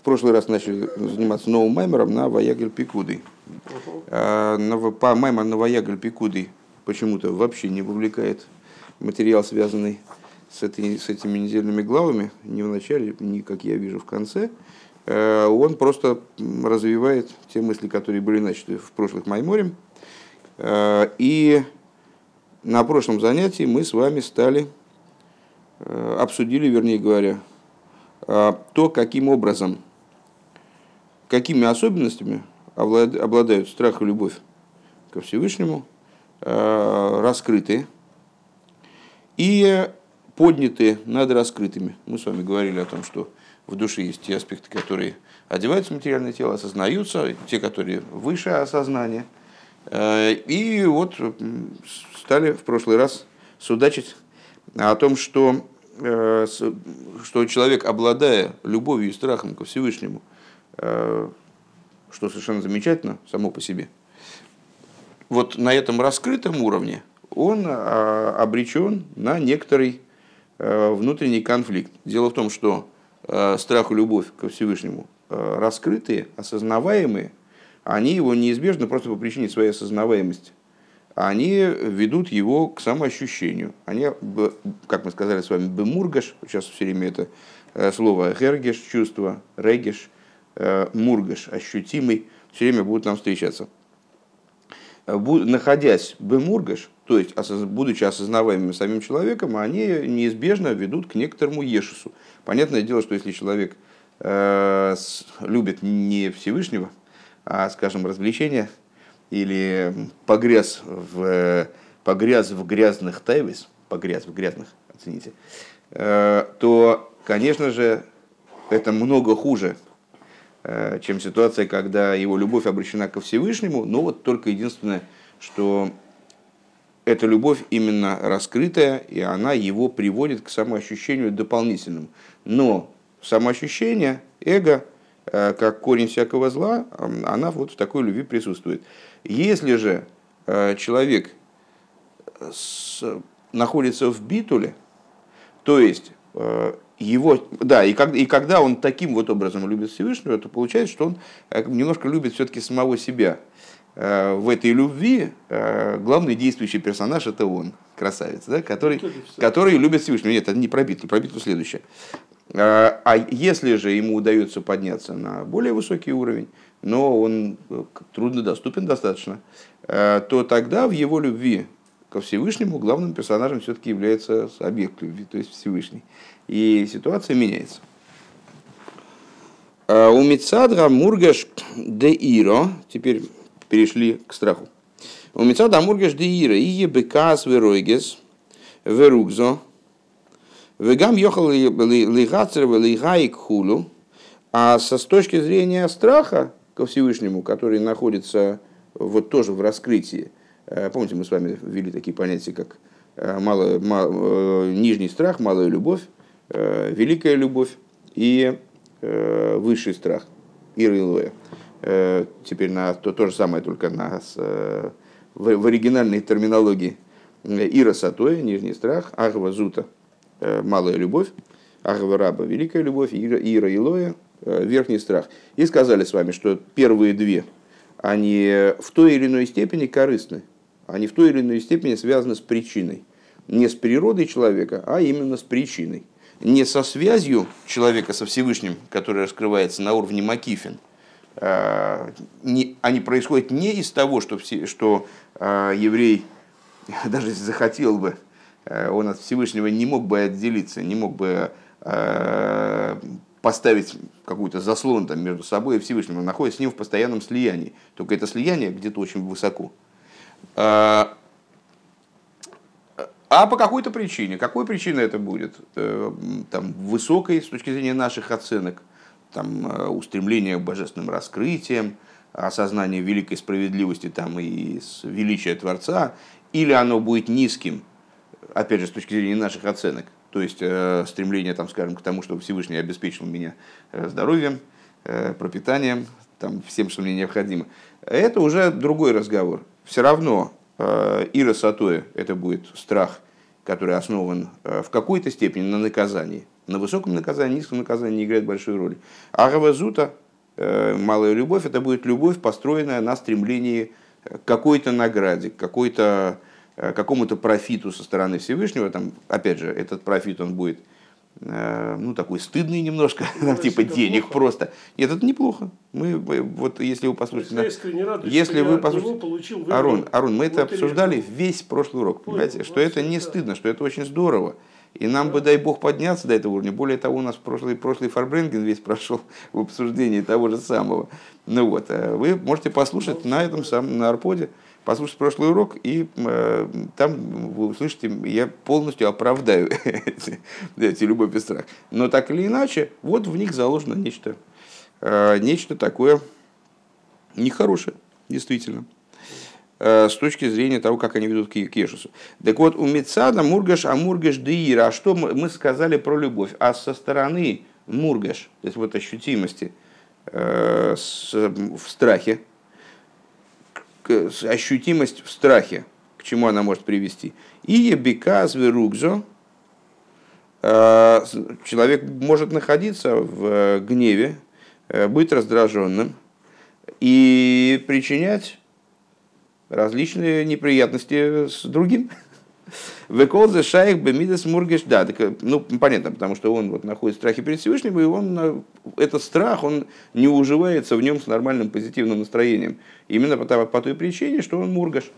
в прошлый раз начали заниматься новым маймером на Ваягель Пикудой. Uh-huh. По маймер на Ваягель Пикудой почему-то вообще не вовлекает материал, связанный с, этой, с этими недельными главами, ни в начале, ни, как я вижу, в конце. Э, он просто развивает те мысли, которые были начаты в прошлых Майморе. Э, и на прошлом занятии мы с вами стали, обсудили, вернее говоря, то, каким образом, какими особенностями обладают страх и любовь ко Всевышнему, раскрыты и подняты над раскрытыми. Мы с вами говорили о том, что в душе есть те аспекты, которые одеваются в материальное тело, осознаются, те, которые выше осознания. Э, и вот стали в прошлый раз судачить о том, что, э, что человек, обладая любовью и страхом ко Всевышнему, э, что совершенно замечательно само по себе, вот на этом раскрытом уровне он обречен на некоторый внутренний конфликт. Дело в том, что Э, страх и любовь ко Всевышнему э, раскрытые, осознаваемые, они его неизбежно просто по причине своей осознаваемости. Они ведут его к самоощущению. Они, как мы сказали с вами, бемургаш, сейчас все время это э, слово гергеш, чувство, регеш, мургаш, ощутимый, все время будут нам встречаться. Находясь бемургаш, то есть будучи осознаваемыми самим человеком, они неизбежно ведут к некоторому ешесу. Понятное дело, что если человек э, любит не Всевышнего, а, скажем, развлечения, или погряз в, погряз в грязных тайвис, погряз в грязных, оцените, э, то, конечно же, это много хуже, э, чем ситуация, когда его любовь обращена ко Всевышнему, но вот только единственное, что эта любовь именно раскрытая, и она его приводит к самоощущению дополнительному. Но самоощущение, эго, э, как корень всякого зла, она вот в такой любви присутствует. Если же э, человек находится в битуле, то есть э, его, да, и, как, и когда он таким вот образом любит Всевышнего, то получается, что он немножко любит все-таки самого себя. Э, в этой любви э, главный действующий персонаж это он, красавец, да, который, который любит Всевышнего. Нет, это не про битву, про битву следующее. Э, а если же ему удается подняться на более высокий уровень, но он труднодоступен достаточно, то тогда в его любви ко Всевышнему главным персонажем все-таки является объект любви, то есть Всевышний. И ситуация меняется. У Мицадра Мургаш де Иро, теперь перешли к страху. У Мецада Амургеш Деира и Ебекас Веройгес Веругзо Вегам ехал лигацер лигайк хулу, а со с точки зрения страха ко Всевышнему, который находится вот тоже в раскрытии, э, помните, мы с вами ввели такие понятия, как э, малая, мал, э, нижний страх, малая любовь, великая любовь и высший страх, ирилуя. Э, теперь на то, то же самое, только на, э, в, в оригинальной терминологии. Ира Сатоя, нижний страх, Агва Зута, э, малая любовь, Агва Раба, великая любовь, Ира, Ира Илоя, верхний страх. И сказали с вами, что первые две, они в той или иной степени корыстны, они в той или иной степени связаны с причиной. Не с природой человека, а именно с причиной. Не со связью человека со Всевышним, которая раскрывается на уровне Макифин – не, они происходят не из того, что, все, что э, еврей, даже если захотел бы, э, он от Всевышнего не мог бы отделиться, не мог бы поставить какую-то заслон там, между собой и Всевышним. Он находится с ним в постоянном слиянии. Только это слияние где-то очень высоко. А по какой-то причине. Какой причиной это будет? Э, там, высокой с точки зрения наших оценок там, э, устремление к божественным раскрытиям, осознание великой справедливости там, и величия Творца, или оно будет низким, опять же, с точки зрения наших оценок, то есть э, стремление, там, скажем, к тому, чтобы Всевышний обеспечил меня э, здоровьем, э, пропитанием, там, всем, что мне необходимо. Это уже другой разговор. Все равно Ира Сатоя это будет страх который основан в какой-то степени на наказании. На высоком наказании, низком наказании не играет большой роли. Агава зута, малая любовь, это будет любовь, построенная на стремлении к какой-то награде, к какой-то какому-то профиту со стороны Всевышнего, там, опять же, этот профит, он будет Э, ну, такой стыдный немножко, ну, типа денег плохо. просто. Нет, это неплохо. Мы, вот если вы послушаете... Я радуюсь, если вы послушаете... Получил Арон, Арон, мы это обсуждали весь прошлый урок, понимаете, Ой, что это не да. стыдно, что это очень здорово. И нам да. бы, дай бог, подняться до этого уровня. Более того, у нас прошлый, прошлый Фарбренген весь прошел в обсуждении того же самого. Ну вот, э, вы можете послушать ну, на этом самом, на Арподе послушать прошлый урок, и э, там вы услышите, я полностью оправдаю эти, эти любовь и страх. Но так или иначе, вот в них заложено нечто, э, нечто такое нехорошее, действительно э, с точки зрения того, как они ведут к Кешусу. Так вот, у Мецада Мургаш, а Мургаш Деира. А что мы сказали про любовь? А со стороны Мургаш, то есть вот ощутимости э, с, в страхе, ощутимость в страхе, к чему она может привести. И ебеказ верукзо, э, человек может находиться в гневе, э, быть раздраженным и причинять различные неприятности с другим. Векол за шайх бемидес мургеш. Да, так, э, ну, понятно, потому что он вот находит страхи перед Всевышним, и он, э, этот страх, он не уживается в нем с нормальным позитивным настроением. Именно по, по той причине, что он мургаш.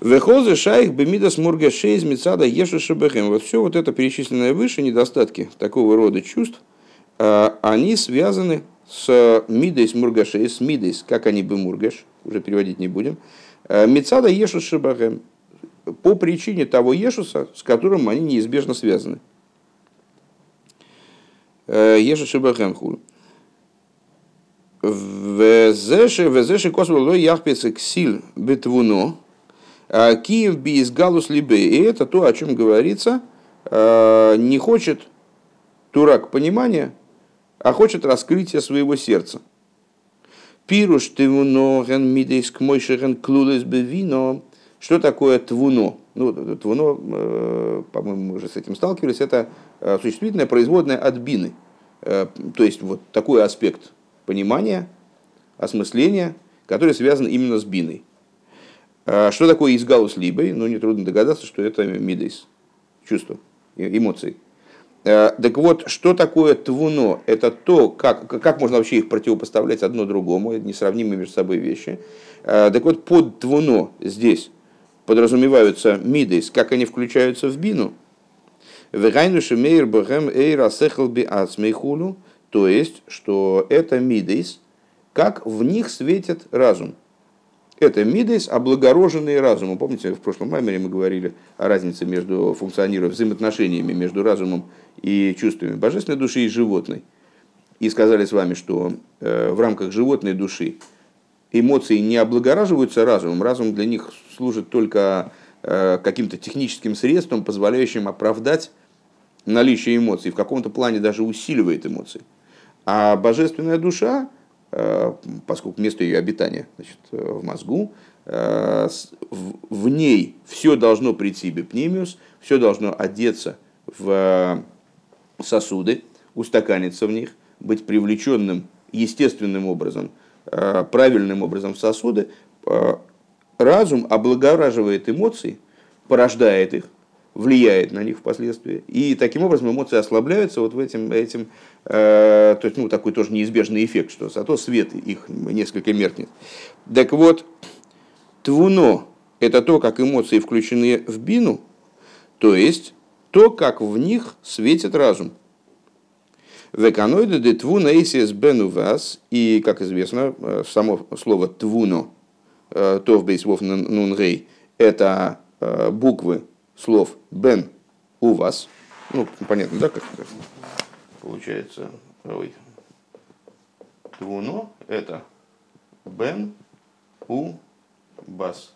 Вехозы шайх бемидас мургашей из мецада ешу шабахем. Вот все вот это перечисленное выше, недостатки такого рода чувств, э, они связаны с мидейс мургашей, с мидейс, как они бы мургаш, уже переводить не будем. Мецада ешу шабахем по причине того Ешуса, с которым они неизбежно связаны. Э, Ешус Шибахем хуль. Везеши космоло яхпец ксиль бетвуно, а киев би из галус либе. И это то, о чем говорится, э, не хочет турак понимания, а хочет раскрытия своего сердца. Пируш ты ген мидейс к мойшеген клулес бевино. Что такое твуно? Ну, твуно, э, по-моему, мы уже с этим сталкивались, это э, существительное производное от бины. Э, то есть вот такой аспект понимания, осмысления, который связан именно с биной. Что такое изгалус либой? Ну, нетрудно догадаться, что это мидейс, чувство, эмоции. Так вот, что такое твуно? Это то, как, как можно вообще их противопоставлять одно другому, несравнимые между собой вещи. Так вот, под твуно здесь подразумеваются мидейс, как они включаются в бину. Вегайнуши мейр бахем эйра сехалби ацмейхулу, то есть, что это мидейс, как в них светит разум. Это мидейс, облагороженный разумом. Помните, в прошлом маймере мы говорили о разнице между функционированием, взаимоотношениями между разумом и чувствами божественной души и животной. И сказали с вами, что э, в рамках животной души эмоции не облагораживаются разумом, разум для них служит только э, каким-то техническим средством, позволяющим оправдать наличие эмоций, в каком-то плане даже усиливает эмоции. А божественная душа, э, поскольку место ее обитания значит, в мозгу, э, в ней все должно прийти бепнемиус, все должно одеться в сосуды, устаканиться в них, быть привлеченным естественным образом – Э, правильным образом в сосуды, э, разум облагораживает эмоции, порождает их, влияет на них впоследствии. И таким образом эмоции ослабляются вот в этим, этим э, то есть, ну, такой тоже неизбежный эффект, что зато свет их несколько меркнет. Так вот, твуно – это то, как эмоции включены в бину, то есть то, как в них светит разум – Веканоида де твуна эйсис бену вас. И, как известно, э, само слово твуно, э, то в бейсвов нунгей, это э, буквы слов бен у вас. Ну, понятно, да, как это получается? Ой. Твуно это бен у бас.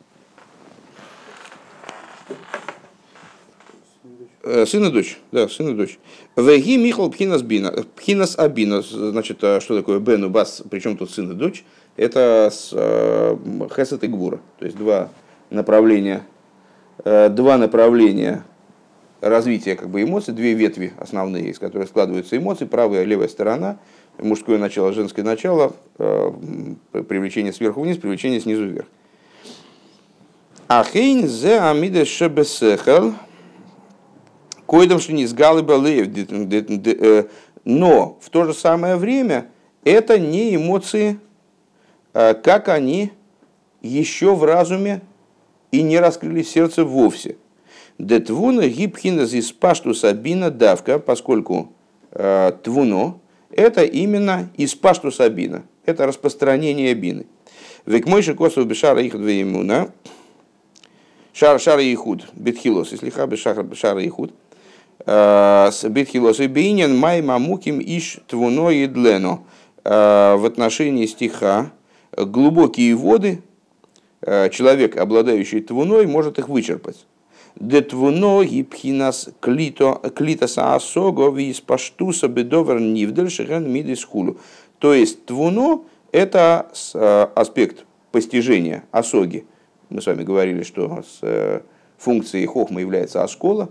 Э, сын и дочь, да, сын и дочь. Веги Михал Пхинас Бина. Пхинас Абина, значит, а что такое Бену Бас, причем тут сын и дочь? Это с, э, Хесет и Гвура, то есть два направления два направления развития как бы, эмоций, две ветви основные, из которых складываются эмоции, правая и левая сторона, мужское начало, женское начало, привлечение сверху вниз, привлечение снизу вверх. Ахейн зе амиде шебесехал, койдам что не но в то же самое время это не эмоции, как они еще в разуме и не раскрыли сердце вовсе. Детвуна гибхина зис пашту сабина давка, поскольку э, твуно это именно из пашту сабина, это распространение бины. Век мойши косов бешара их двоемуна, шар шара ихуд, битхилос, если ха бешара бешара ихуд, э, битхилос и бейнин май мамуким иш твуно и длено. Э, в отношении стиха глубокие воды Э, человек, обладающий твуной, может их вычерпать. Детвуно гипхинас клито, клитоса асого вис паштуса бедовер нивдель мидис хулу. То есть твуно – это э, аспект постижения осоги. Мы с вами говорили, что функцией хохма является оскола,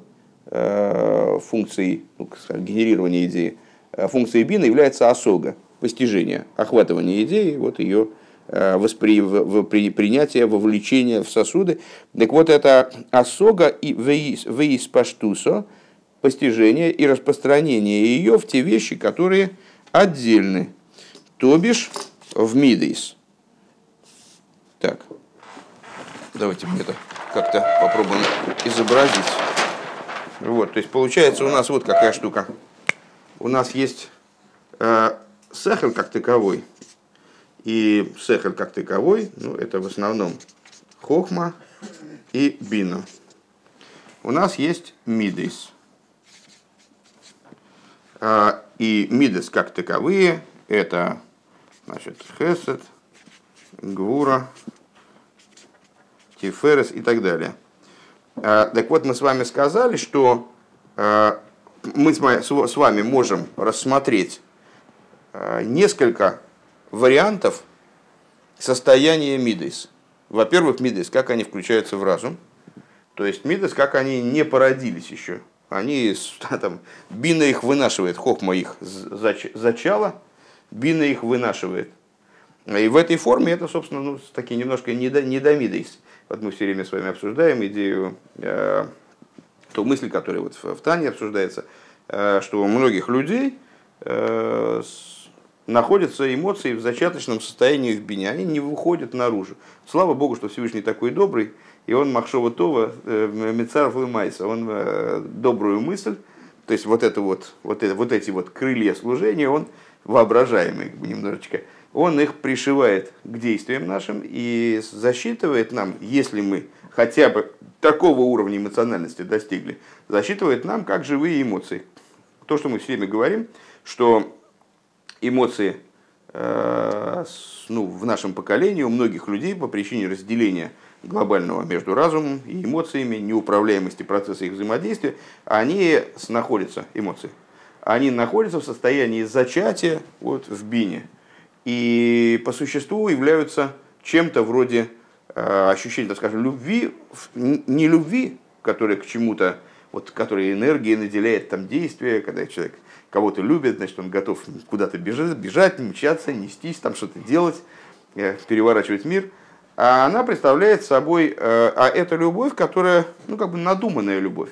функцией ну, генерирования идеи, функцией бина является осога, постижение, охватывание идеи, вот ее Э, воспри, при, принятие, вовлечение в сосуды. Так вот, это осога и веис паштусо, постижение и распространение ее в те вещи, которые отдельны. То бишь в мидейс. Так, давайте мне это как-то попробуем изобразить. Вот, то есть получается у нас вот какая штука. У нас есть э, сахар как таковой – и сехер как таковой, ну, это в основном хохма и бина. У нас есть мидейс. А, и мидес как таковые это значит, хесед, гвура, тиферес и так далее. А, так вот, мы с вами сказали, что а, мы с вами можем рассмотреть несколько вариантов состояния мидейс. Во-первых, мидейс, как они включаются в разум. То есть мидейс, как они не породились еще. Они, там, бина их вынашивает, хохма их зачала, бина их вынашивает. И в этой форме это, собственно, ну, такие немножко недомидейс. Вот мы все время с вами обсуждаем идею, э, ту мысль, которая вот в, в Тане обсуждается, э, что у многих людей э, находятся эмоции в зачаточном состоянии в бине, они не выходят наружу. Слава Богу, что Всевышний такой добрый, и он Махшова Това, э, Мецаров Майса, он э, добрую мысль, то есть вот, это вот, вот, это, вот эти вот крылья служения, он воображаемый немножечко, он их пришивает к действиям нашим и засчитывает нам, если мы хотя бы такого уровня эмоциональности достигли, засчитывает нам как живые эмоции. То, что мы все время говорим, что эмоции э, ну, в нашем поколении у многих людей по причине разделения глобального между разумом и эмоциями, неуправляемости процесса их взаимодействия, они находятся, эмоции, они находятся в состоянии зачатия вот, в бине. И по существу являются чем-то вроде э, ощущения, так скажем, любви, не любви, которая к чему-то, вот, которая энергией наделяет там действие, когда человек кого-то любит, значит, он готов куда-то бежать, бежать, мчаться, нестись, там что-то делать, э, переворачивать мир. А она представляет собой, э, а это любовь, которая, ну, как бы надуманная любовь.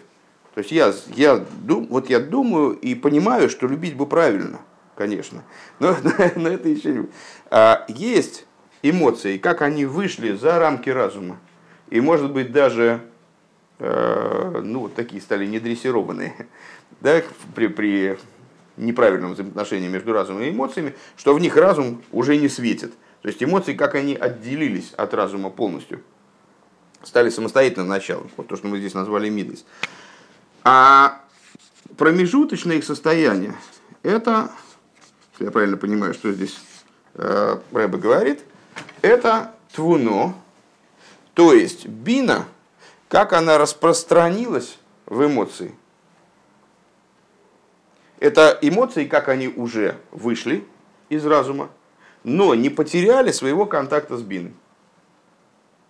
То есть я, я, дум, вот я думаю и понимаю, что любить бы правильно, конечно, но, но это еще не... А есть эмоции, как они вышли за рамки разума. И, может быть, даже э, ну, такие стали недрессированные да, при, при неправильном взаимоотношении между разумом и эмоциями, что в них разум уже не светит. То есть эмоции, как они отделились от разума полностью, стали самостоятельным началом. Вот то, что мы здесь назвали мидис. А промежуточное их состояние, это, если я правильно понимаю, что здесь э, Рэбе говорит, это твуно, то есть бина, как она распространилась в эмоции – это эмоции, как они уже вышли из разума, но не потеряли своего контакта с биной.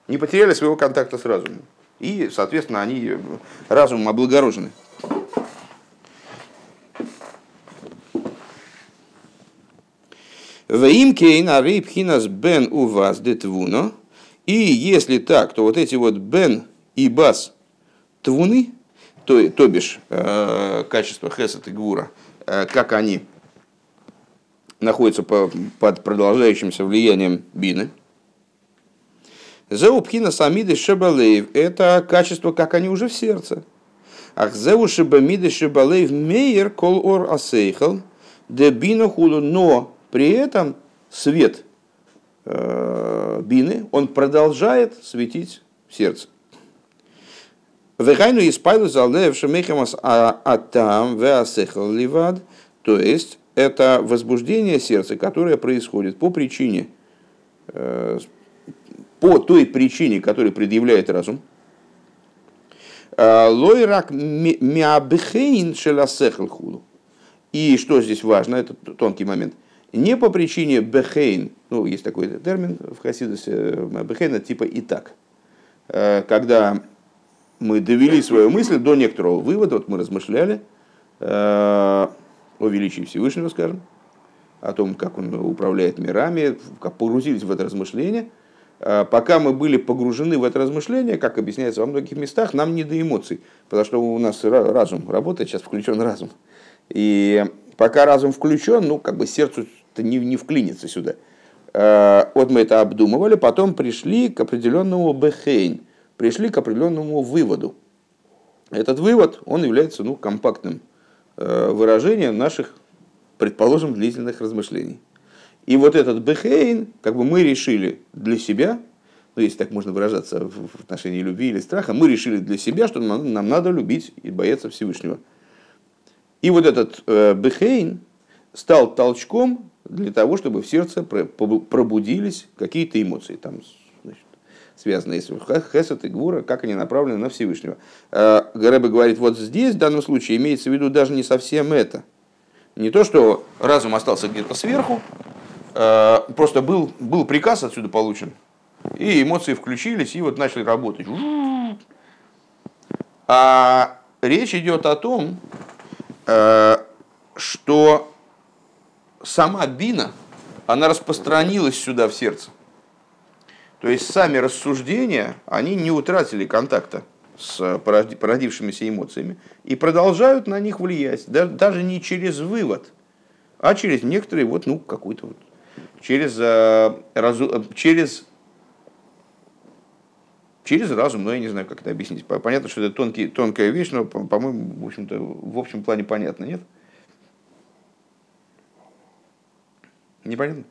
Не потеряли своего контакта с разумом. И, соответственно, они разумом облагорожены. Ваимкейн арейбхинас бен у вас детвуно. И если так, то вот эти вот бен и бас твуны, то, то бишь э, качество хесет и гвура, э, как они находятся по, под продолжающимся влиянием бины. Зеупхина самиды шебалеев – это качество, как они уже в сердце. Ах зеу шебамиды шебалеев мейер кол ор асейхал, де бина худу, но при этом свет э, бины, он продолжает светить в сердце. Вехайну испайлу залдеев шемехамас атам веасехал ливад, то есть это возбуждение сердца, которое происходит по причине, э, по той причине, которую предъявляет разум. Э, Лойрак миабхейн шеласехал худу. И что здесь важно, это тонкий момент. Не по причине бехейн, ну, есть такой термин в Хасидусе, э, бехейн это типа и так. Когда мы довели свою мысль до некоторого вывода, вот мы размышляли э, о величии Всевышнего, скажем, о том, как он управляет мирами, как погрузились в это размышление. Э, пока мы были погружены в это размышление, как объясняется во многих местах, нам не до эмоций, потому что у нас разум работает, сейчас включен разум. И пока разум включен, ну, как бы сердцу не, не вклинится сюда. Э, вот мы это обдумывали, потом пришли к определенному бехейн – пришли к определенному выводу. Этот вывод, он является ну, компактным э, выражением наших, предположим, длительных размышлений. И вот этот бехейн, как бы мы решили для себя, ну, если так можно выражаться в отношении любви или страха, мы решили для себя, что нам, нам надо любить и бояться Всевышнего. И вот этот э, бехейн стал толчком для того, чтобы в сердце пробудились какие-то эмоции. Там связанные с Хесед и Гвура, как они направлены на Всевышнего. Э, Гареба говорит, вот здесь в данном случае имеется в виду даже не совсем это. Не то, что разум остался где-то сверху, э, просто был, был приказ отсюда получен, и эмоции включились, и вот начали работать. А речь идет о том, э, что сама бина, она распространилась сюда в сердце. То есть сами рассуждения, они не утратили контакта с породившимися эмоциями и продолжают на них влиять, даже не через вывод, а через некоторые, вот, ну, какой-то вот, через, э, разу, через, через разум, но я не знаю, как это объяснить. Понятно, что это тонкий, тонкая вещь, но, по-моему, в общем-то, в общем плане понятно, нет? Непонятно?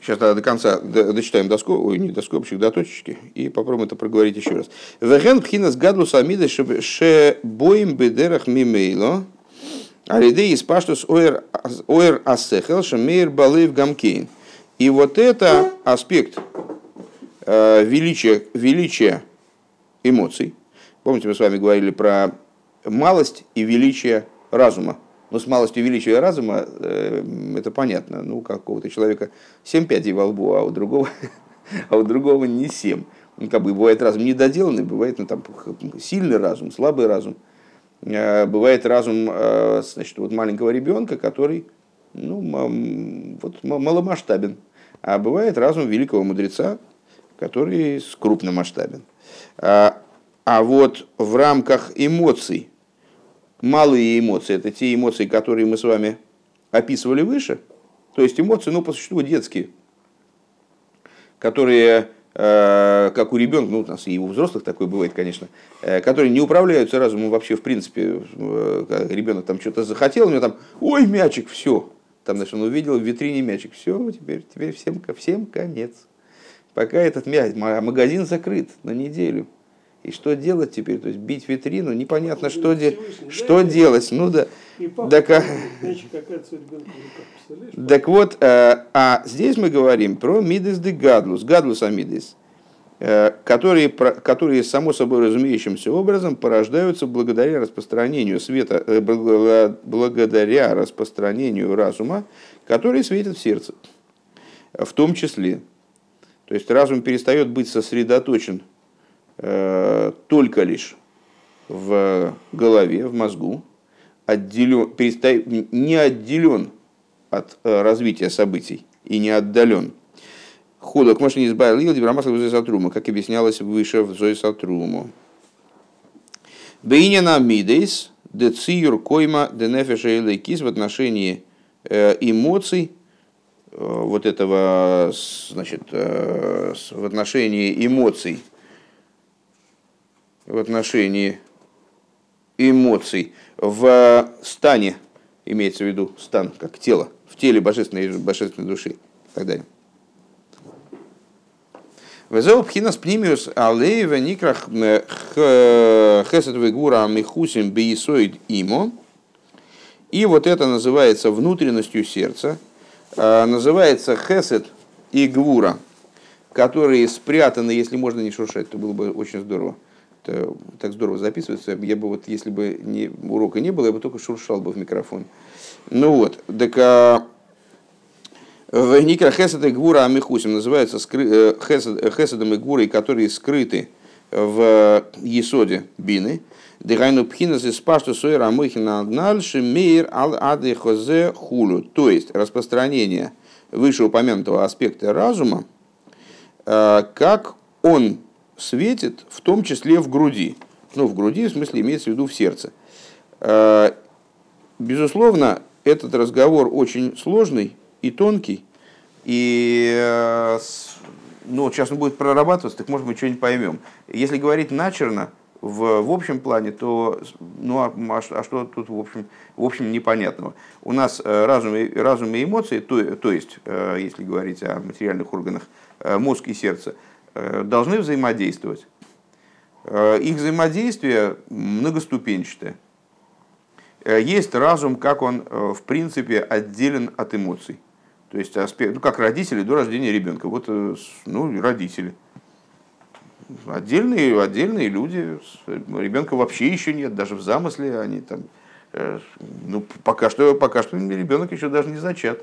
Сейчас до конца дочитаем доску, ой, не доскобочек, до точечки, и попробуем это проговорить еще раз. Вехен пхинас гадлус амида ше боим бедерах мимейло, алидей испаштус оэр асехел шамейр балыв гамкейн. И вот это аспект э, величия, величия эмоций. Помните, мы с вами говорили про малость и величие разума. Но с малостью величия разума э, это понятно. Ну, какого-то человека 7 пядей во лбу, а у другого, а у другого не 7. Ну, как бы бывает разум недоделанный, бывает ну, там, сильный разум, слабый разум. Э, бывает разум э, значит, вот маленького ребенка, который ну, вот, маломасштабен. А бывает разум великого мудреца, который с крупным масштабен. А, а вот в рамках эмоций, малые эмоции, это те эмоции, которые мы с вами описывали выше, то есть эмоции, ну, по существу детские, которые, э, как у ребенка, ну, у нас и у взрослых такое бывает, конечно, э, которые не управляются разумом вообще, в принципе, э, ребенок там что-то захотел, у него там, ой, мячик, все, там, значит, он увидел в витрине мячик, все, теперь, теперь всем, всем конец. Пока этот мяч, магазин закрыт на неделю, и что делать теперь? То есть бить витрину, непонятно, что, де... что делать. Ну да. Так, а... так вот, э, а здесь мы говорим про мидес де гадлус, гадлус амидес, э, которые, которые само собой разумеющимся образом порождаются благодаря распространению света, э, благодаря распространению разума, который светит в сердце. В том числе. То есть разум перестает быть сосредоточен только лишь в голове, в мозгу, отделен, не отделен от развития событий и не отдален. Худо к машине избавил Дибрамасла в Зоисатрума, как объяснялось выше в Зоисатруму. Бейнина Мидейс, Дециюр Койма, Денефеша и в отношении эмоций, вот этого, значит, в отношении эмоций, в отношении эмоций в стане, имеется в виду стан как тело, в теле божественной, божественной души и так далее. Везеу пхинас пнимиус алеева никрах хесет вегура михусим бейсоид имо. И вот это называется внутренностью сердца, а, называется хесед и гвура, которые спрятаны, если можно не шуршать, то было бы очень здорово. Это так здорово записывается. Я бы вот, если бы не, урока не было, я бы только шуршал бы в микрофон. Ну вот, так а, в Никра Хесед и Гвура Амихусим называются э, Хеседом и Гвурой, которые скрыты в Есоде Бины. Дыхайну пхинас из пашту сойра амыхина дальше мейр ал ады хозе хулю. То есть распространение вышеупомянутого аспекта разума, э, как он светит, в том числе в груди. Ну, в груди, в смысле, имеется в виду в сердце. Э, безусловно, этот разговор очень сложный и тонкий, и ну, сейчас он будет прорабатываться, так может мы что-нибудь поймем. Если говорить начерно, в, в общем плане, то ну, а, а, а что тут в общем, в общем непонятного? У нас э, разум, и, разум и эмоции, то, то есть, э, если говорить о материальных органах, э, мозг и сердце, должны взаимодействовать. Их взаимодействие многоступенчатое. Есть разум, как он в принципе отделен от эмоций. То есть аспект, ну, как родители до рождения ребенка. Вот ну, родители – отдельные, отдельные люди, ребенка вообще еще нет, даже в замысле они там, э, ну, пока что, пока что ребенок еще даже не зачат.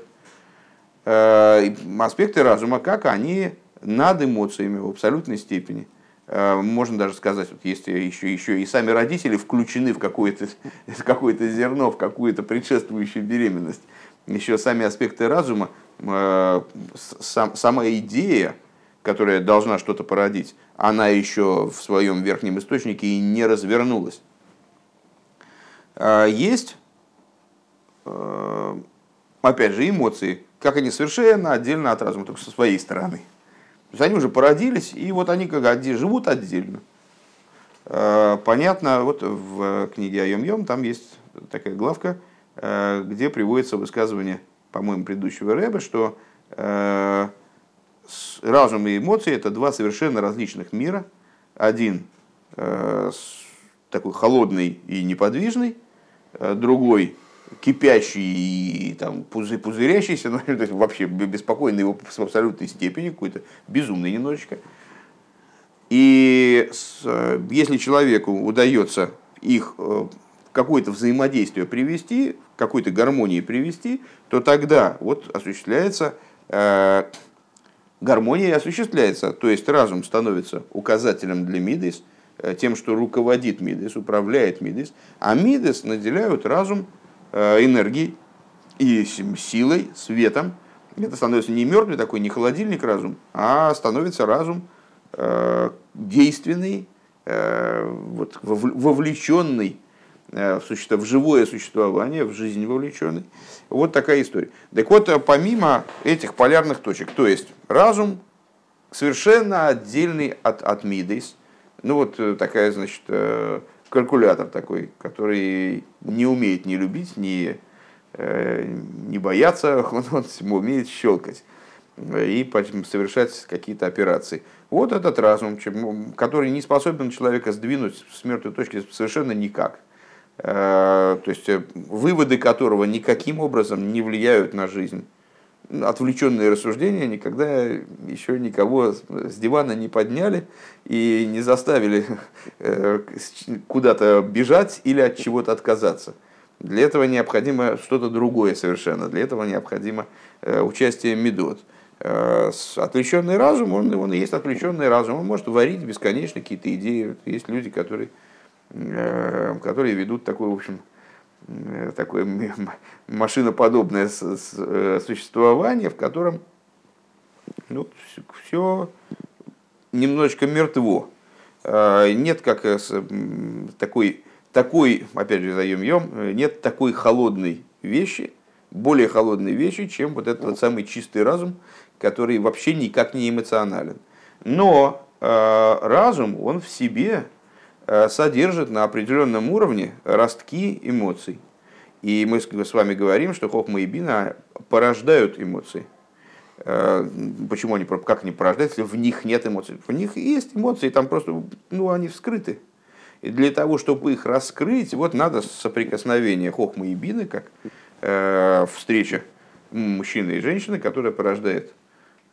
Э, аспекты разума, как они над эмоциями в абсолютной степени. Э, можно даже сказать, вот есть еще, еще и сами родители включены в какое-то какое зерно, в какую-то предшествующую беременность. Еще сами аспекты разума, сам, сама идея, которая должна что-то породить, она еще в своем верхнем источнике и не развернулась. А, есть, э, опять же, эмоции, как они совершенно отдельно от разума, только со своей стороны. То есть они уже породились, и вот они как живут отдельно. А, понятно, вот в книге Айом Йом там есть такая главка, э, где приводится высказывание, по-моему, предыдущего Рэба, что э, разум и эмоции это два совершенно различных мира. Один э, такой холодный и неподвижный, э, другой кипящий и там, пузы, пузырящийся, ну, то есть вообще беспокойный его в абсолютной степени, какой-то безумный немножечко. И с, э, если человеку удается их э, какое-то взаимодействие привести, какой-то гармонии привести, то тогда вот осуществляется гармония осуществляется, то есть разум становится указателем для Мидес, э, тем, что руководит Мидес, управляет Мидес, а Мидес наделяют разум э, энергией и силой, светом. Это становится не мертвый такой, не холодильник разум, а становится разум э, действенный, вот, вовлеченный в, суще... в живое существование, в жизнь вовлеченный. Вот такая история. Так вот, помимо этих полярных точек, то есть разум совершенно отдельный от, от Мидейс, ну вот э, такая, значит, э, калькулятор такой, который не умеет не любить, не, э, не бояться, он, он умеет щелкать и совершать какие-то операции. Вот этот разум, который не способен человека сдвинуть с мертвой точки совершенно никак. То есть выводы которого никаким образом не влияют на жизнь отвлеченные рассуждения никогда еще никого с дивана не подняли и не заставили э, куда-то бежать или от чего-то отказаться. Для этого необходимо что-то другое совершенно. Для этого необходимо э, участие медот. Отвлеченный разум, он, он есть отвлеченный разум. Он может варить бесконечно какие-то идеи. Есть люди, которые, которые ведут такой, в общем, такое машиноподобное существование, в котором ну, все немножечко мертво. Нет как такой, такой, опять же, заем ем, нет такой холодной вещи, более холодной вещи, чем вот этот вот самый чистый разум, который вообще никак не эмоционален. Но э, разум, он в себе э, содержит на определенном уровне ростки эмоций. И мы с вами говорим, что хохма и бина порождают эмоции. Э, почему они, как они порождают, если в них нет эмоций? В них есть эмоции, там просто, ну, они вскрыты. И для того, чтобы их раскрыть, вот надо соприкосновение хохмы и бины, как э, встреча мужчины и женщины, которая порождает,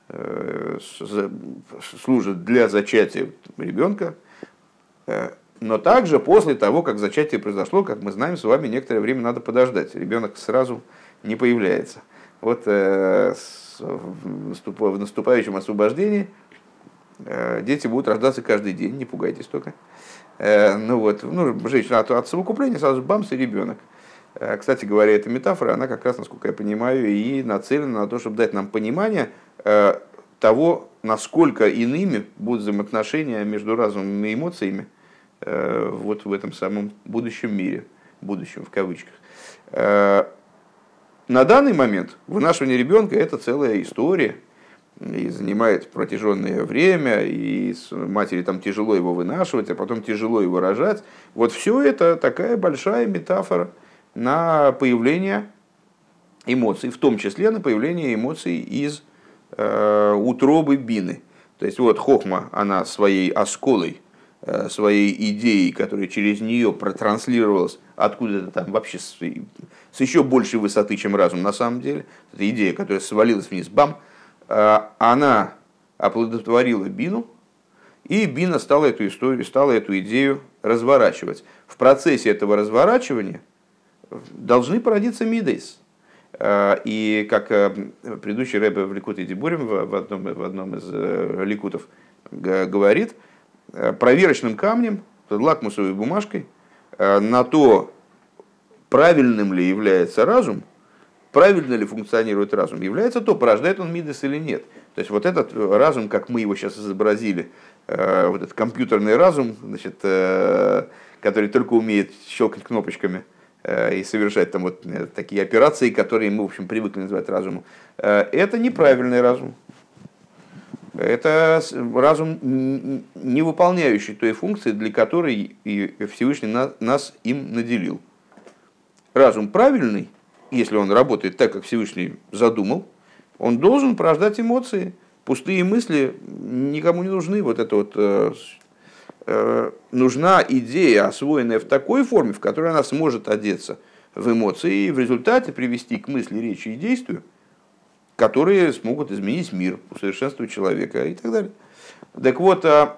э, служит для зачатия ребенка, э, но также после того, как зачатие произошло, как мы знаем, с вами некоторое время надо подождать. Ребенок сразу не появляется. Вот э, в наступающем освобождении э, дети будут рождаться каждый день, не пугайтесь только. Э, ну вот, ну, женщина от, от совокупления сразу бамс и ребенок. Э, кстати говоря, эта метафора, она как раз, насколько я понимаю, и нацелена на то, чтобы дать нам понимание э, того, насколько иными будут взаимоотношения между разумом и эмоциями вот в этом самом будущем мире, будущем в кавычках. На данный момент вынашивание ребенка это целая история, и занимает протяженное время, и матери там тяжело его вынашивать, а потом тяжело его рожать. Вот все это такая большая метафора – на появление эмоций, в том числе на появление эмоций из э, утробы бины. То есть вот хохма, она своей осколой, э, своей идеей, которая через нее протранслировалась откуда-то там вообще с, с еще большей высоты, чем разум на самом деле, эта идея, которая свалилась вниз, бам, э, она оплодотворила бину, и Бина стала эту историю, стала эту идею разворачивать. В процессе этого разворачивания – должны породиться мидейс. Э, и как э, предыдущий рэбе в Ликуте Дебурим в одном, в одном из э, ликутов говорит, проверочным камнем, лакмусовой бумажкой, на то, правильным ли является разум, правильно ли функционирует разум, является то, порождает он мидес или нет. То есть вот этот разум, как мы его сейчас изобразили, вот этот компьютерный разум, значит, который только умеет щелкать кнопочками – Э, и совершать там вот э, такие операции, которые мы, в общем, привыкли называть разумом, э, это неправильный разум. Это разум, не выполняющий той функции, для которой и Всевышний нас им наделил. Разум правильный, если он работает так, как Всевышний задумал, он должен порождать эмоции. Пустые мысли никому не нужны. Вот это вот Э, нужна идея, освоенная в такой форме, в которой она сможет одеться в эмоции и в результате привести к мысли, речи и действию, которые смогут изменить мир, усовершенствовать человека и так далее. Так вот, а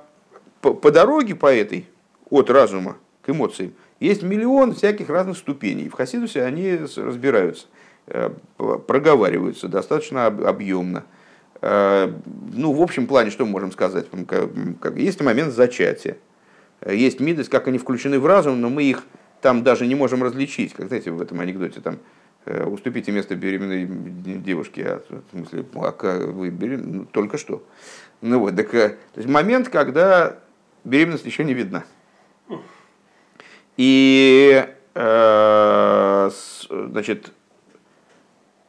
по, дороге по этой, от разума к эмоциям, есть миллион всяких разных ступеней. В Хасидусе они разбираются, э, проговариваются достаточно объемно – Э, ну, в общем плане, что мы можем сказать? Есть момент зачатия. Есть мидость, как они включены в разум, но мы их там даже не можем различить. Как знаете, в этом анекдоте там э, уступите место беременной девушке, а, в смысле, а вы беременны, ну, только что. Ну вот, так, э, то есть момент, когда беременность еще не видна. И, значит,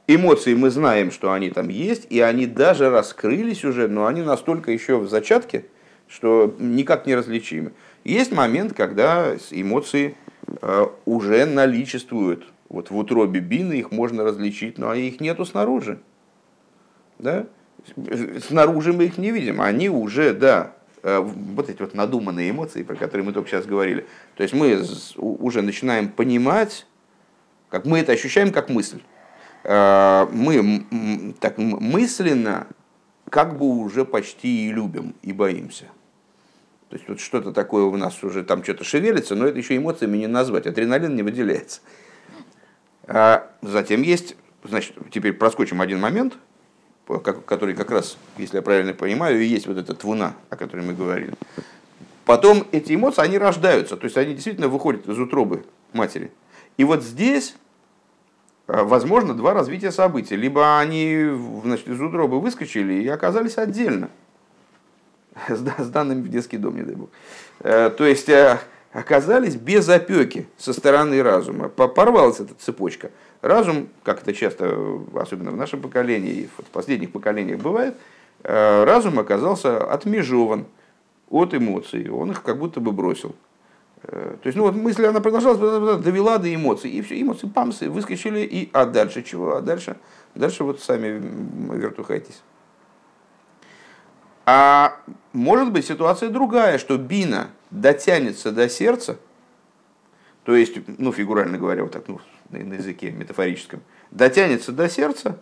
эмоции мы знаем, что они там есть, и они даже раскрылись уже, но они настолько еще в зачатке, что никак не различимы. Есть момент, когда эмоции э, уже наличествуют. Вот в утробе бины их можно различить, но их нету снаружи. Да? Снаружи мы их не видим, они уже, да, э, вот эти вот надуманные эмоции, про которые мы только сейчас говорили. То есть мы уже начинаем понимать, как мы это ощущаем как мысль. Э, мы так мысленно как бы уже почти и любим, и боимся. То есть вот что-то такое у нас уже там что-то шевелится, но это еще эмоциями не назвать, адреналин не выделяется. А затем есть, значит, теперь проскочим один момент, который как раз, если я правильно понимаю, и есть вот эта твуна, о которой мы говорили. Потом эти эмоции, они рождаются, то есть они действительно выходят из утробы матери. И вот здесь э, возможно два развития событий. Либо они значит, из утробы выскочили и оказались отдельно, с данными в детский дом, не дай бог. Э, то есть оказались без опеки со стороны разума. Порвалась эта цепочка. Разум, как это часто, особенно в нашем поколении и в последних поколениях бывает, э, разум оказался отмежован от эмоций, он их как будто бы бросил. Э, то есть, ну вот мысль, она продолжалась, довела до эмоций, и все, эмоции памсы выскочили, и а дальше чего? А дальше, дальше вот сами вертухайтесь. А может быть ситуация другая, что бина дотянется до сердца, то есть, ну, фигурально говоря, вот так, ну, на языке метафорическом, дотянется до сердца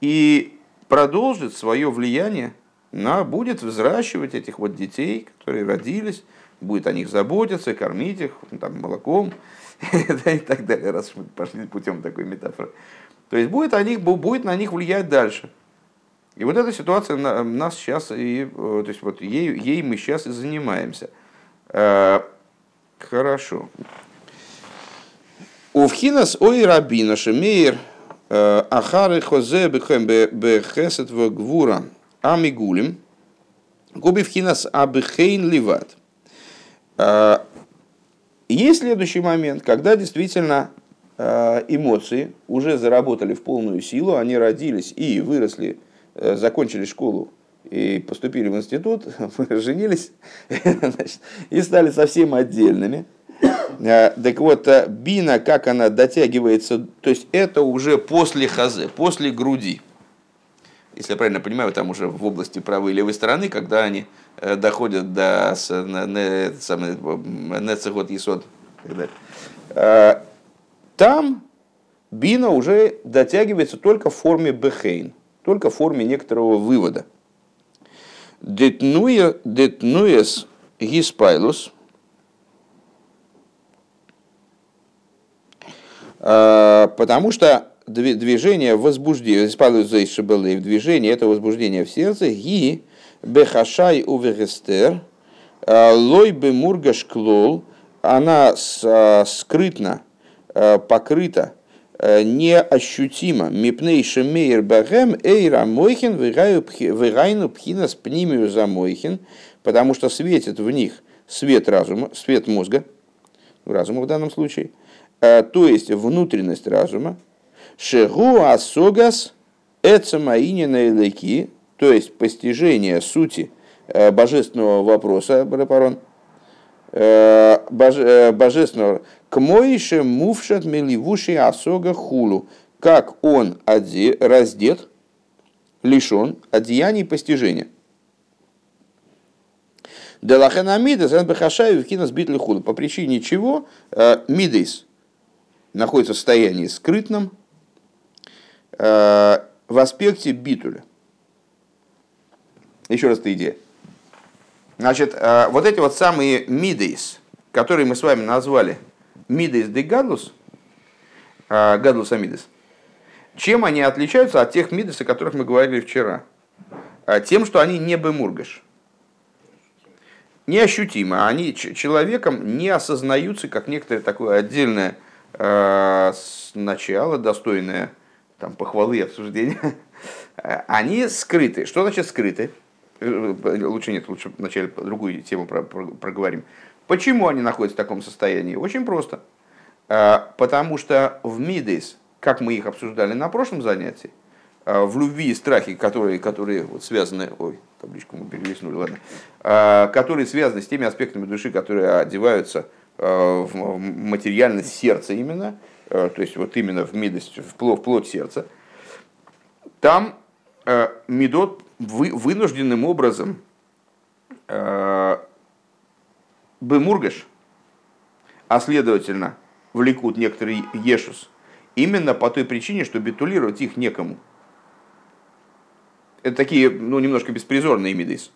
и продолжит свое влияние на, будет взращивать этих вот детей, которые родились, будет о них заботиться, кормить их ну, там, молоком и так далее, раз мы пошли путем такой метафоры. То есть будет, о них, будет на них влиять дальше. И вот эта ситуация нас сейчас, и, э, то есть вот ей, ей мы сейчас и занимаемся. Э, хорошо. Увхинас ой рабина шемейр э, ахары хозе бехем бехесет в гвура амигулим губи вхинас абхейн ливат. Есть следующий момент, когда действительно эмоции уже заработали в полную силу, они родились и выросли Э, закончили школу и поступили в институт, женились значит, и стали совсем отдельными. Э, так вот, э, бина, как она дотягивается, то есть это уже после хазы, после груди. Если я правильно понимаю, там уже в области правой и левой стороны, когда они доходят до нецегот есот Там бина уже дотягивается только в форме бехейн только в форме некоторого вывода. Детнуес гиспайлус, а, потому что движение возбуждения, движение это возбуждение в сердце, ги бехашай увегестер, а, лой бы клол, она а, скрытно покрыта неощутимо. Мипнейши мейр багем эйра мойхин вырайну пхинас пнимию за мойхин, потому что светит в них свет разума, свет мозга, разума в данном случае, э, то есть внутренность разума, шегу асогас эцамаинина илеки, то есть постижение сути э, божественного вопроса, Барапарон, божественного к моише мувшат меливуши асога хулу, как он оде, раздет, лишен одеяний постижения. Делахена мидес, эн бахашаю кинас худу. По причине чего э, мидес находится в состоянии скрытном э, в аспекте битуля. Еще раз эта идея. Значит, э, вот эти вот самые мидейс, которые мы с вами назвали Мидес де Гадлус, а, Гадлус Амидес, чем они отличаются от тех мидес, о которых мы говорили вчера? А, тем, что они не бемургаш. Неощутимо. Они человеком не осознаются как некоторое такое отдельное э, начало, достойное там, похвалы и обсуждения. Они скрыты. Что значит скрыты? Э, лучше нет, лучше вначале другую тему проговорим. Почему они находятся в таком состоянии? Очень просто. А, потому что в Мидейс, как мы их обсуждали на прошлом занятии, а, в любви и страхе, которые, которые вот связаны, ой, табличку мы перелистнули, ладно, а, которые связаны с теми аспектами души, которые одеваются в материальность сердца именно, то есть вот именно в мидость, в плоть, в плоть сердца, там Медот вынужденным образом бемургаш, а следовательно влекут некоторый ешус, именно по той причине, что битулировать их некому. Это такие, ну, немножко беспризорные мидейс,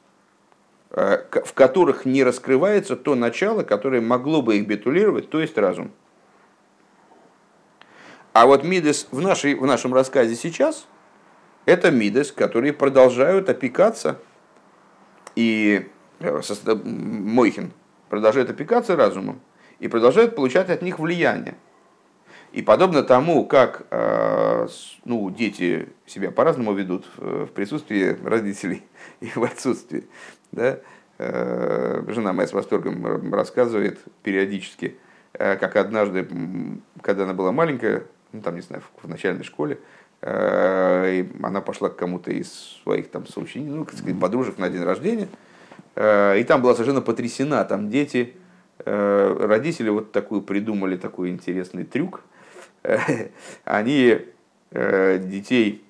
э, в которых не раскрывается то начало, которое могло бы их битулировать, то есть разум. А вот мидес в, нашей, в нашем рассказе сейчас, это мидес, которые продолжают опекаться и э, Мойхин продолжает опекаться разумом и продолжает получать от них влияние. И подобно тому, как э, ну, дети себя по-разному ведут в присутствии родителей и в отсутствии, да, э, жена моя с восторгом рассказывает периодически, как однажды, когда она была маленькая, ну, там, не знаю, в начальной школе, она пошла к кому-то из своих там соучеников, ну, подружек на день рождения, Э, и там была совершенно потрясена. Там дети, э, родители вот такую придумали такой интересный трюк. Они э, детей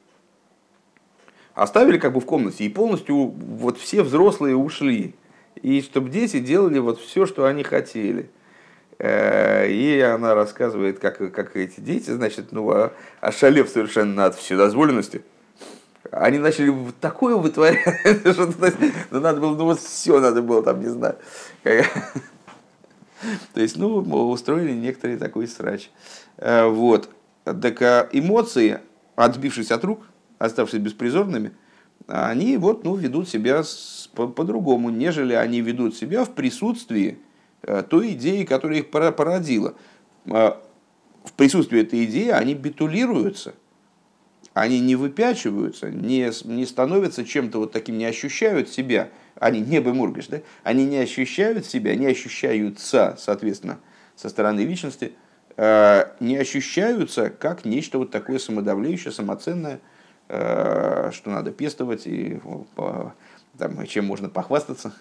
оставили как бы в комнате и полностью вот все взрослые ушли. И чтобы дети делали вот все, что они хотели. И она рассказывает, как, как эти дети, значит, ну, ошалев совершенно от вседозволенности, они начали такое вытворять, что ну, надо было, ну вот все надо было там, не знаю. То есть, ну, устроили некоторые такой срач. Э, вот. Так а эмоции, отбившись от рук, оставшись беспризорными, они вот, ну, ведут себя по-другому, нежели они ведут себя в присутствии э, той идеи, которая их породила. Э, в присутствии этой идеи они битулируются – они не выпячиваются, не, не становятся чем-то вот таким, не ощущают себя, они не бемургаш, да? они не ощущают себя, не ощущаются, соответственно, со стороны личности, э, не ощущаются как нечто вот такое самодавлеющее, самоценное, э, что надо пестовать и там, чем можно похвастаться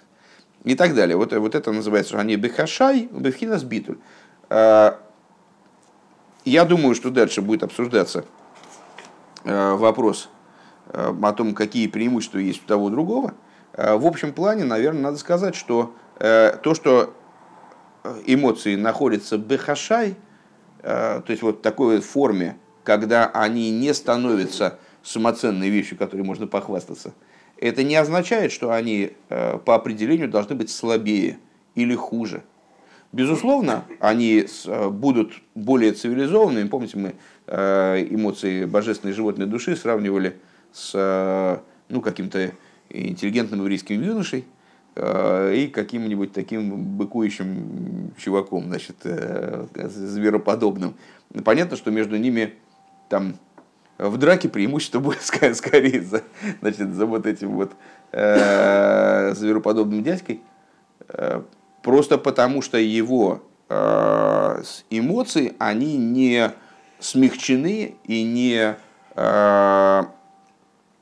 и так далее. Вот, вот это называется, что они бехашай, бехинас битуль. Э, я думаю, что дальше будет обсуждаться вопрос э, о том, какие преимущества есть у того другого, э, в общем плане, наверное, надо сказать, что то, что эмоции находятся бехашай, то есть вот в такой форме, когда они не становятся самоценной вещью, которой можно похвастаться, это не означает, что они по определению должны быть слабее или хуже. Безусловно, они будут более цивилизованными. Помните, мы Э, эмоции божественной животной души сравнивали с э, ну, каким-то интеллигентным еврейским юношей э, и каким-нибудь таким быкующим чуваком, значит, звероподобным. Понятно, что между ними там в драке преимущество будет скорее за, значит, за вот этим вот э, звероподобным дядькой, просто потому что его э, эмоции, они не смягчены и не э,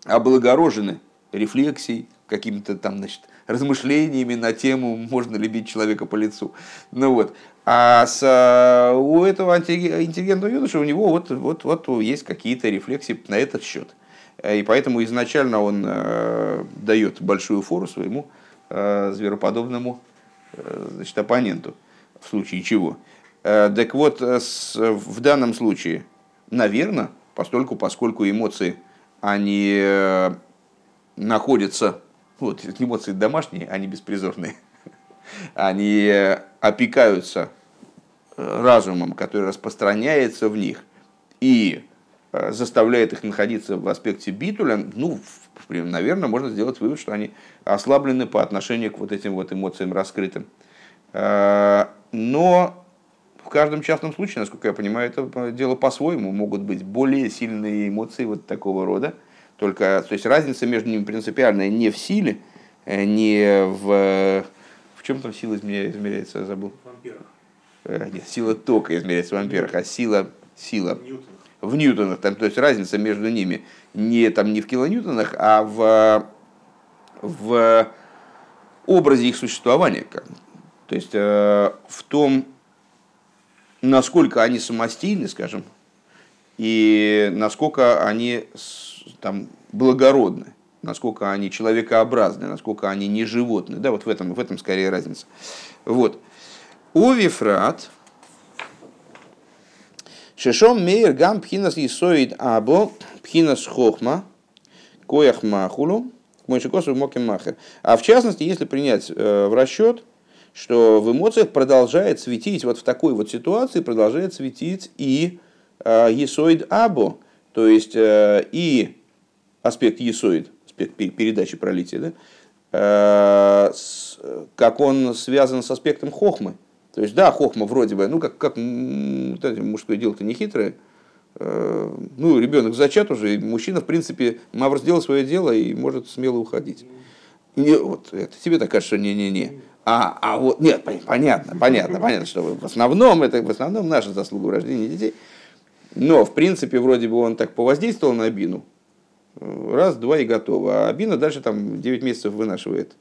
облагорожены рефлексией, какими-то там, значит, размышлениями на тему, можно ли бить человека по лицу. Ну вот. А с, э, у этого интеллигентного юноши у него вот, вот, вот есть какие-то рефлексии на этот счет. Э, и поэтому изначально он э, дает большую фору своему э, звероподобному э, значит, оппоненту, в случае чего. Э, так вот, э, в данном случае, наверное, постольку, поскольку эмоции, они э, находятся, вот эмоции домашние, они беспризорные, они опекаются разумом, который распространяется в них и заставляет их находиться в аспекте битуля, ну, наверное, можно сделать вывод, что они ослаблены по отношению к вот этим вот эмоциям раскрытым. Но каждом частном случае, насколько я понимаю, это дело по-своему. Могут быть более сильные эмоции вот такого рода. Только, то есть разница между ними принципиальная не в силе, э, не в... В чем там сила измеряется, я забыл? В амперах. Э, нет, сила тока измеряется в амперах, а сила, сила в ньютонах. В ньютонах там, то есть разница между ними не, там, не в килоньютонах, а в, в образе их существования. То есть э, в том, насколько они самостийны, скажем, и насколько они там, благородны, насколько они человекообразны, насколько они не животные. Да, вот в этом, в этом скорее разница. Вот. У Вифрат, Шешом мейр гам пхинас исоид або пхинас хохма коях махулу мойшикосу моким махер. А в частности, если принять э, в расчет, что в эмоциях продолжает светить, вот в такой вот ситуации продолжает светить и э, Есоид Або, то есть э, и аспект есоид, аспект передачи пролития, да, э, как он связан с аспектом хохмы. То есть, да, хохма вроде бы, ну, как, как мужское дело-то не хитрое, ну, ребенок зачат уже, мужчина, в принципе, Мавр сделал свое дело и может смело уходить. Не, вот это тебе так кажется, не-не-не. А, а вот, нет, понятно, понятно, понятно, что в основном это в основном наша заслуга в рождении детей. Но, в принципе, вроде бы он так повоздействовал на Бину, раз, два и готово. А Бина дальше там 9 месяцев вынашивает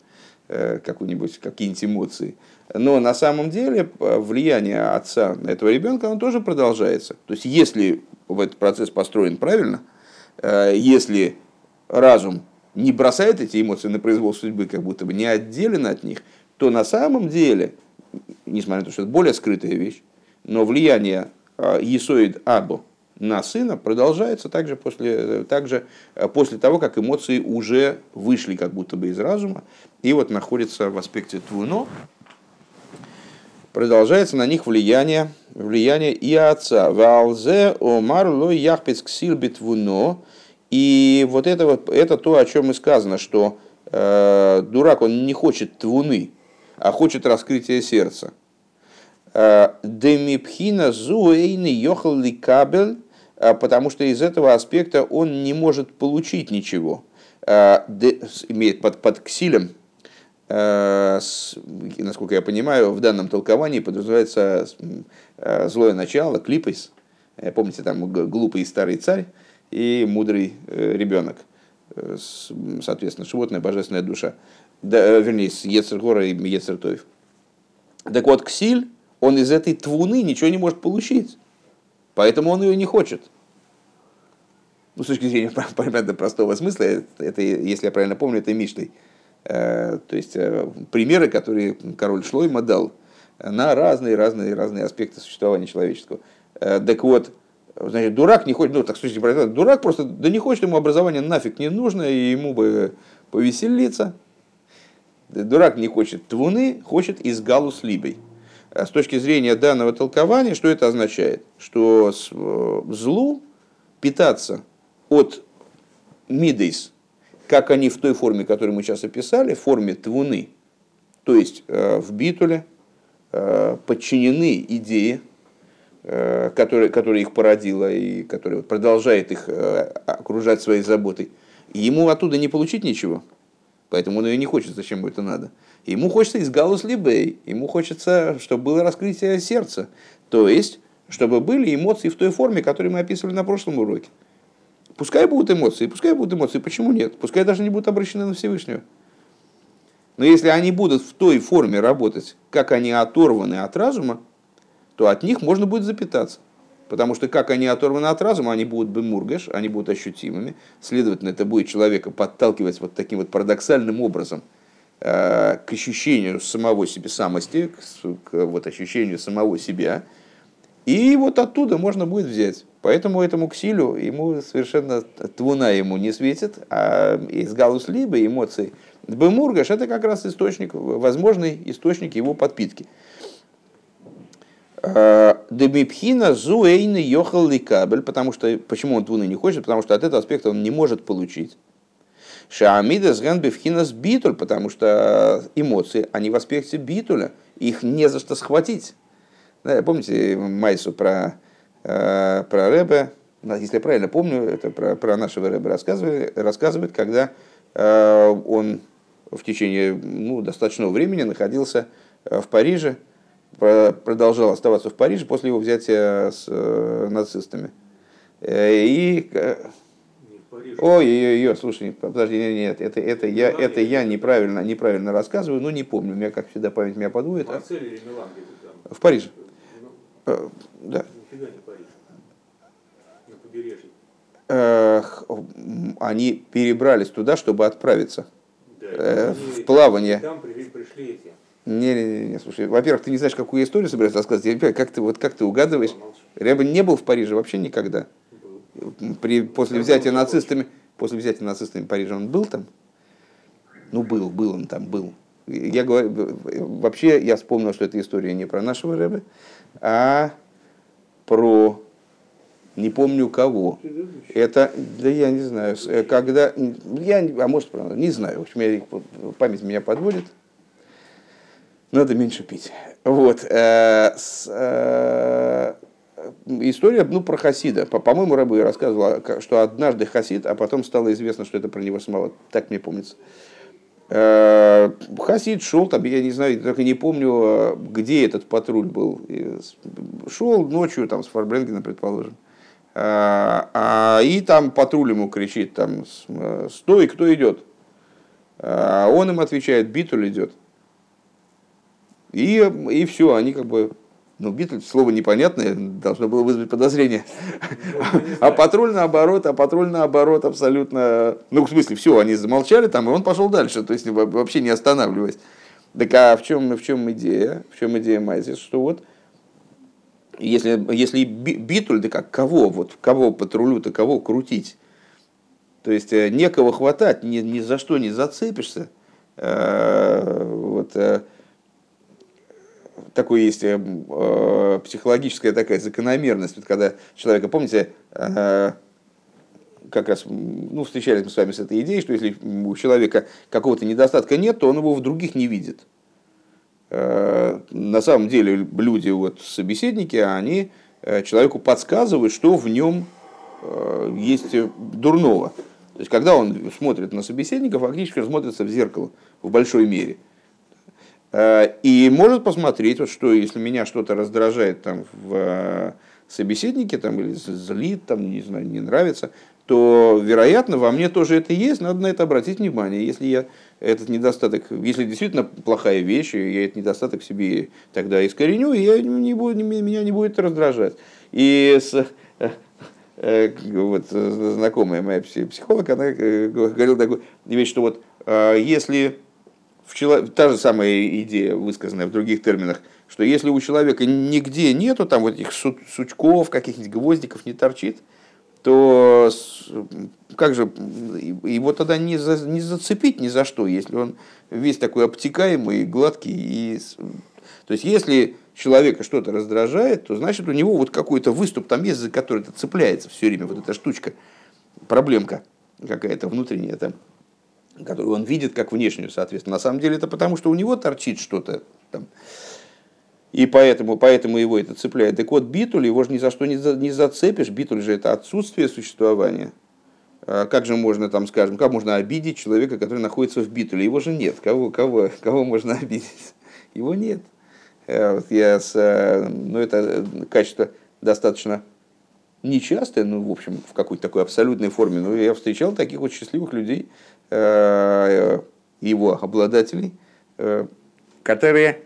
э, какую-нибудь, какие-нибудь эмоции. Но на самом деле э, влияние отца на этого ребенка, он тоже продолжается. То есть, если этот процесс построен правильно, э, если разум не бросает эти эмоции на произвол судьбы, как будто бы не отделен от них, то на самом деле, несмотря на то, что это более скрытая вещь, но влияние Есоид а, Абу на сына продолжается также после, также э, после того, как эмоции уже вышли как будто бы из разума и вот находятся в аспекте твуно, продолжается на них влияние, влияние и отца. Валзе омар ло яхпец ксил битвуно. И вот это, вот, это то, о чем и сказано, что э, дурак, он не хочет твуны, а хочет раскрытия сердца. Э, Демипхина зуэйны йохал ли кабель, э, потому что из этого аспекта он не может получить ничего. Э, имеет под, под ксилем, насколько я понимаю, в данном толковании подразумевается злое начало, клипейс. Помните, там глупый старый царь и мудрый ребенок. Соответственно, животное, божественная душа да, э, вернее, с Ецергора и Ецертоев. Так вот, Ксиль, он из этой твуны ничего не может получить. Поэтому он ее не хочет. Ну, с точки зрения понятно, простого смысла, это, если я правильно помню, это Миштой. Э, то есть э, примеры, которые король Шлойма дал на разные, разные, разные аспекты существования человеческого. Так вот, значит, дурак не хочет, ну, так слушайте, дурак просто, да не хочет ему образование нафиг не нужно, и ему бы повеселиться, Дурак не хочет твуны, хочет из галус либой. А с точки зрения данного толкования, что это означает? Что э, злу питаться от мидейс, как они в той форме, которую мы сейчас описали, в форме твуны, то есть э, в битуле, э, подчинены идее, которая, которая их породила и которая продолжает их окружать своей заботой. Ему оттуда не получить ничего – Поэтому он ее не хочет, зачем ему это надо. Ему хочется из галус либей, ему хочется, чтобы было раскрытие сердца. То есть, чтобы были эмоции в той форме, которую мы описывали на прошлом уроке. Пускай будут эмоции, пускай будут эмоции, почему нет? Пускай даже не будут обращены на Всевышнего. Но если они будут в той форме работать, как они оторваны от разума, то от них можно будет запитаться. Потому что как они оторваны от разума, они будут бы мургаш, они будут ощутимыми. Следовательно, это будет человека подталкивать вот таким вот парадоксальным образом э, к ощущению самого себе самости, к, к вот ощущению самого себя. И вот оттуда можно будет взять. Поэтому этому ксилю ему совершенно твуна ему не светит, а из галус либо эмоций. Бемургаш это как раз источник, возможный источник его подпитки. Э, Демипхина зуэйны йохал кабель, потому что, почему он твуны не хочет, потому что от этого аспекта он не может получить. Шаамида сган бифхинас битуль, потому что эмоции, они в аспекте битуля, их не за что схватить. Помните Майсу про, э, про Рэбе, если я правильно помню, это про, про нашего Рэбе рассказывает, рассказывает, когда э, он в течение ну, достаточного времени находился в Париже, продолжал оставаться в Париже после его взятия с э, нацистами. Э, и... Ой, ой, ой, слушай, подожди, нет, нет, это, это, я, это я неправильно, неправильно рассказываю, но не помню, у меня, как всегда, память меня подводит. А? В Париже. Ну, э, да. Они перебрались туда, чтобы отправиться в плавание. Там пришли эти не, не, не, слушай, во-первых, ты не знаешь, какую историю собираешься рассказывать. Я понимаю, как ты, вот, как ты угадываешь. Ряба не был в Париже вообще никогда. При, после взятия нацистами, после взятия нацистами Парижа он был там? Ну, был, был он там, был. Я говорю, вообще я вспомнил, что эта история не про нашего Рэбе, а про не помню кого. Это, да я не знаю, когда, я, а может, не знаю, в общем, я, память меня подводит, надо меньше пить. Вот. Э, с, э, история ну, про Хасида. По-моему, Рабы рассказывал, что однажды Хасид, а потом стало известно, что это про него самого. Так мне помнится. Э, Хасид шел, там, я не знаю, только не помню, где этот патруль был. Шел ночью там, с Фарбренгена, предположим. А, и там патруль ему кричит, там, стой, кто идет? А он им отвечает, Битуль идет. И, и все, они как бы ну, Битль, слово непонятное, должно было вызвать подозрение. А патруль наоборот, а патруль наоборот абсолютно... Ну, в смысле, все, они замолчали там, и он пошел дальше, то есть вообще не останавливаясь. Так а в чем, в чем идея? В чем идея Майзис? Что вот, если, если битуль, да как, кого, вот, кого патрулю-то, кого крутить? То есть э, некого хватать, ни, ни за что не зацепишься. Э, вот, такой есть э, э, психологическая такая закономерность, вот когда человека, помните, э, как раз ну, встречались мы с вами с этой идеей, что если у человека какого-то недостатка нет, то он его в других не видит. Э, на самом деле люди, вот, собеседники, они э, человеку подсказывают, что в нем э, есть дурного. То есть, когда он смотрит на собеседника, фактически смотрится в зеркало в большой мере – и может посмотреть, вот что, если меня что-то раздражает там, в э, собеседнике там, или злит, там, не, знаю, не нравится, то, вероятно, во мне тоже это есть, надо на это обратить внимание. Если я этот недостаток, если действительно плохая вещь, я этот недостаток себе тогда искореню, и я не буду, меня не будет раздражать. И с, э, вот, знакомая моя психолог, она говорила такую вещь, что вот если в чело... та же самая идея, высказанная в других терминах, что если у человека нигде нету там вот этих сучков, каких-нибудь гвоздиков не торчит, то как же его тогда не, за, не зацепить ни за что, если он весь такой обтекаемый, гладкий. И... То есть, если человека что-то раздражает, то значит у него вот какой-то выступ там есть, за который это цепляется все время, вот эта штучка, проблемка какая-то внутренняя там которую он видит как внешнюю, соответственно. На самом деле это потому, что у него торчит что-то там. И поэтому, поэтому его это цепляет. Так вот, битуль, его же ни за что не, за, не зацепишь. Битуль же это отсутствие существования. А как же можно, там, скажем, как можно обидеть человека, который находится в битуле? Его же нет. Кого, кого, кого можно обидеть? Его нет. Э, вот я с, э, ну, это качество достаточно нечастое, ну, в общем, в какой-то такой абсолютной форме. Но я встречал таких вот счастливых людей, его обладателей, э, которые,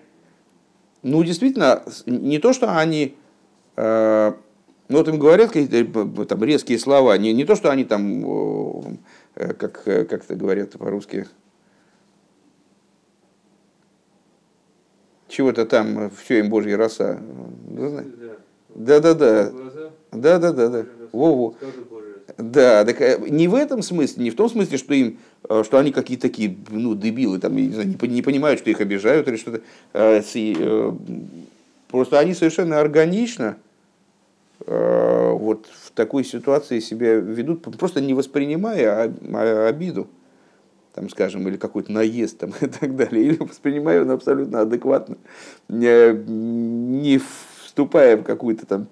ну, действительно, не то, что они, э, ну, вот им говорят какие-то там резкие слова, не, не то, что они там, как, как это говорят по-русски, чего-то там, все им Божья роса. Да, да, да. Да, да, да, да. Во-во. Да, так не в этом смысле, не в том смысле, что им Э, что они какие-то такие, ну, дебилы, там, не, знаю, не понимают, что их обижают или что-то. Э, э, просто они совершенно органично вот в такой ситуации себя ведут, просто не воспринимая а, обиду, там, скажем, или какой-то наезд там, и так далее, или воспринимая он абсолютно адекватно, не, не вступая в какую-то там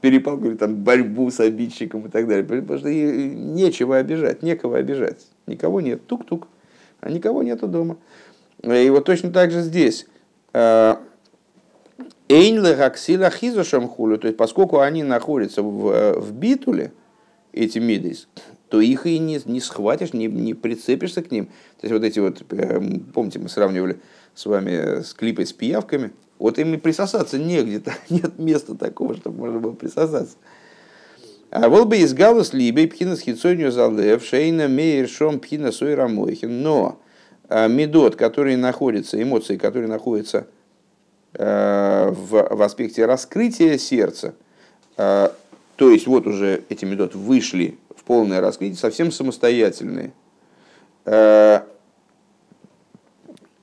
перепалку или там борьбу с обидчиком и так далее. Потому что нечего обижать, некого обижать. Никого нет. Тук-тук. А никого нету дома. И вот точно так же здесь. А, Эйнле Гаксила Хизушам хулю, то есть поскольку они находятся в, в битуле, эти мидейс, то их и не, не схватишь, не, не прицепишься к ним. То есть вот эти вот, э, помните, мы сравнивали с вами с клипой с пиявками, вот им и присосаться негде, нет места такого, чтобы можно было присосаться. А вот бы из галус либо пхина с хитсонью залев, шейна мейер шом пхина сой рамойхин. Но а, медот, который находится, эмоции, которые находятся а, в, в аспекте раскрытия сердца, а, то есть вот уже эти медот вышли в полное раскрытие, совсем самостоятельные.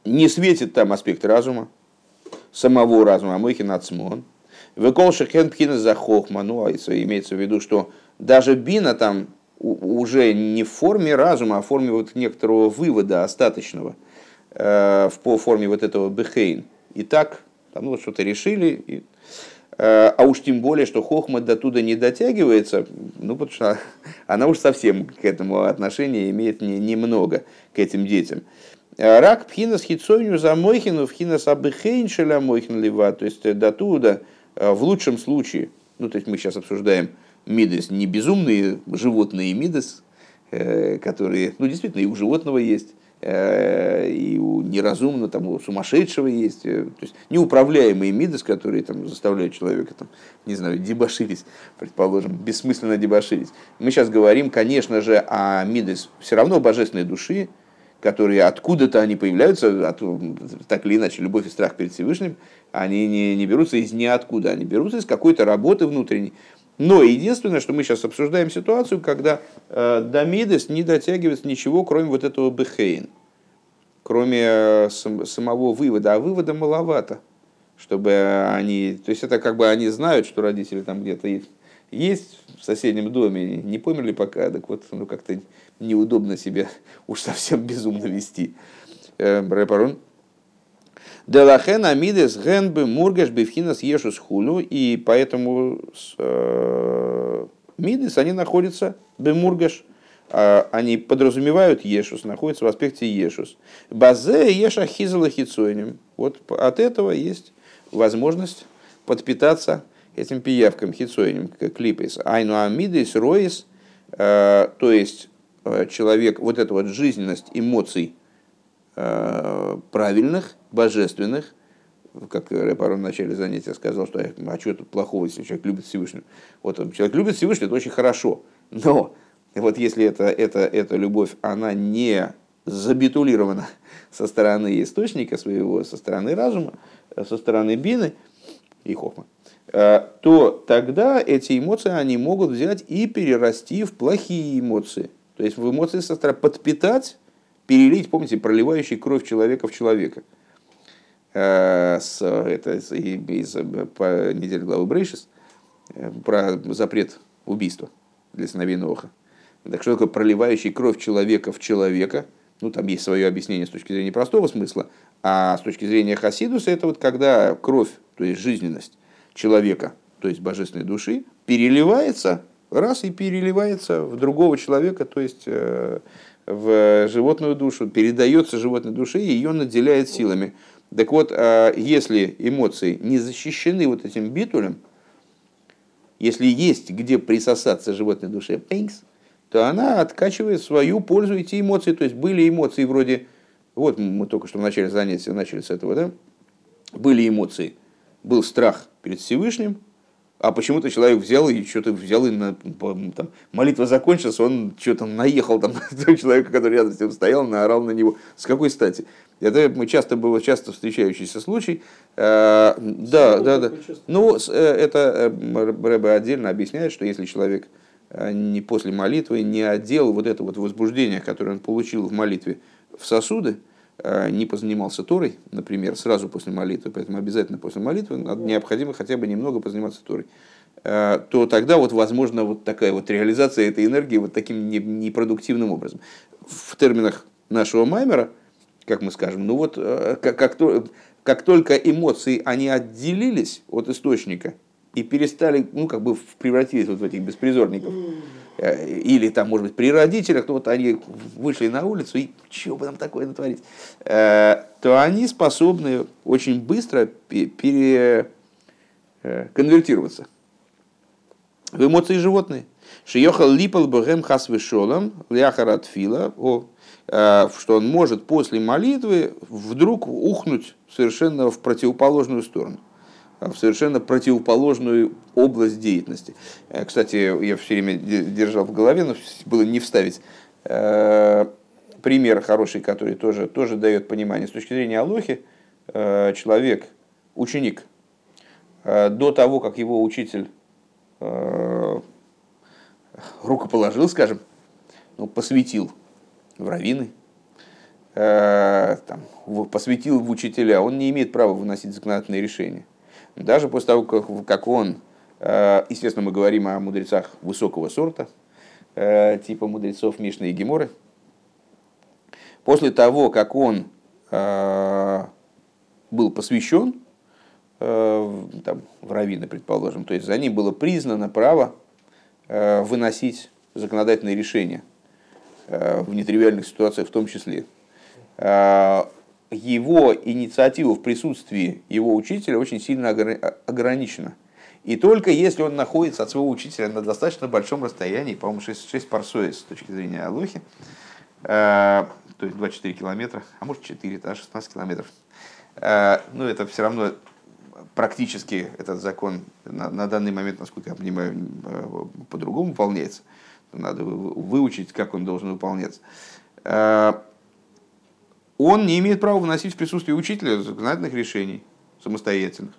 Не светит там аспект разума, самого разума, а мойхин ацмон – Выкол шехен пхина за хохма, ну, а имеется в виду, что даже бина там уже не в форме разума, а в форме вот некоторого вывода остаточного, э, по форме вот этого бехейн. И так, там вот что-то решили, и, э, а уж тем более, что хохма до туда не дотягивается, ну, потому что она уж совсем к этому отношения имеет немного, к этим детям. Рак пхинас хитсойню за мойхину, пхинас абыхейн шеля мойхин лива, то есть до туда, э, в лучшем случае, ну, то есть мы сейчас обсуждаем мидес, не безумные животные мидес, э, которые, ну, действительно, и у животного есть, э, и у неразумного, там, у сумасшедшего есть, э, то есть неуправляемые мидес, которые там заставляют человека, там, не знаю, дебоширить, предположим, бессмысленно дебоширить. Мы сейчас говорим, конечно же, о мидес все равно божественной души, которые откуда-то они появляются, от, так или иначе, любовь и страх перед Всевышним, они не, не берутся из ниоткуда, они берутся из какой-то работы внутренней. Но единственное, что мы сейчас обсуждаем ситуацию, когда э, до не дотягивается ничего, кроме вот этого Бехейн, кроме э, сам, самого вывода. А вывода маловато, чтобы они... То есть это как бы они знают, что родители там где-то есть, есть в соседнем доме, не померли пока, так вот ну, как-то неудобно себя уж совсем безумно вести. Э, Рэпарон. Делахен амидес ген бы мургаш бифхинас ешус хулю, и поэтому э, мидес, они находятся бемургаш, э, они подразумевают ешус, находятся в аспекте ешус. Базе еша хизала хицойним. Вот от этого есть возможность подпитаться этим пиявкам хицойним, как клипейс. Айну амидес роис, э, то есть человек, вот эта вот жизненность эмоций, Э, правильных, божественных, как Репарон в начале занятия сказал, что а что тут плохого, если человек любит Всевышнего. Вот человек любит Всевышнего, это очень хорошо. Но вот если это, это, эта любовь, она не забитулирована со стороны источника своего, со стороны разума, со стороны бины и хохма, э, то тогда эти эмоции, они могут взять и перерасти в плохие эмоции. То есть в эмоции со стороны подпитать перелить, помните, проливающий кровь человека в человека. Э, это из по неделе главы Брейшис э, про запрет убийства для сыновей Ноха. Так что такое проливающий кровь человека в человека? Ну, там есть свое объяснение с точки зрения простого смысла, а с точки зрения Хасидуса это вот когда кровь, то есть жизненность человека, то есть божественной души, переливается раз и переливается в другого человека, то есть э, в животную душу, передается животной душе и ее наделяет силами. Так вот, а, если эмоции не защищены вот этим битулем, если есть где присосаться животной душе, пенкс, то она откачивает свою пользу эти эмоции. То есть были эмоции вроде, вот мы только что в начале занятия начали с этого, да? Были эмоции. Был страх перед Всевышним, а почему-то человек взял и что-то взял, и на, там, молитва закончилась, он что-то наехал там на того человека, который рядом с ним стоял, наорал на него. С какой стати? Это мы часто было часто встречающийся случай. Э, да, да, да. Ну, э, это э, Рэбе отдельно объясняет, что если человек не после молитвы не одел вот это вот возбуждение, которое он получил в молитве, в сосуды, не позанимался Торой, например, сразу после молитвы, поэтому обязательно после молитвы необходимо хотя бы немного позаниматься Торой, э, то тогда вот возможно вот такая вот реализация этой энергии вот таким непродуктивным образом. В терминах нашего Маймера, как мы скажем, ну вот э, как, как, как только эмоции, они отделились от источника и перестали, ну как бы превратились вот в этих беспризорников, Э, или там, может быть, при родителях, то вот они вышли на улицу и что бы там такое натворить, э, то они способны очень быстро переконвертироваться э, в эмоции животные. Шиехал липал богем хасвешолом ляхарат фила, что он может после молитвы вдруг ухнуть совершенно в противоположную сторону в совершенно противоположную область деятельности. Э, кстати, я все время держал в голове, но было не вставить э, пример хороший, который тоже, тоже дает понимание. С точки зрения Алохи, э, человек, ученик, до того, как его учитель рукоположил, скажем, ну, посвятил в раввины, там, посвятил в учителя, он не имеет права выносить законодательные решения даже после того, как, как он, естественно, мы говорим о мудрецах высокого сорта, типа мудрецов Мишны и Геморы, после того, как он был посвящен, там, в раввины, предположим, то есть за ним было признано право выносить законодательные решения в нетривиальных ситуациях в том числе его инициатива в присутствии его учителя очень сильно ограничена. И только если он находится от своего учителя на достаточно большом расстоянии, по-моему, 6, 6 парсоис с точки зрения Алохи, э, то есть 24 километра, а может 4, да, 16 километров. Э, но ну, это все равно практически этот закон на, на данный момент, насколько я понимаю, э, по-другому выполняется. Надо выучить, как он должен выполняться. Он не имеет права выносить в присутствии учителя законодательных решений самостоятельных.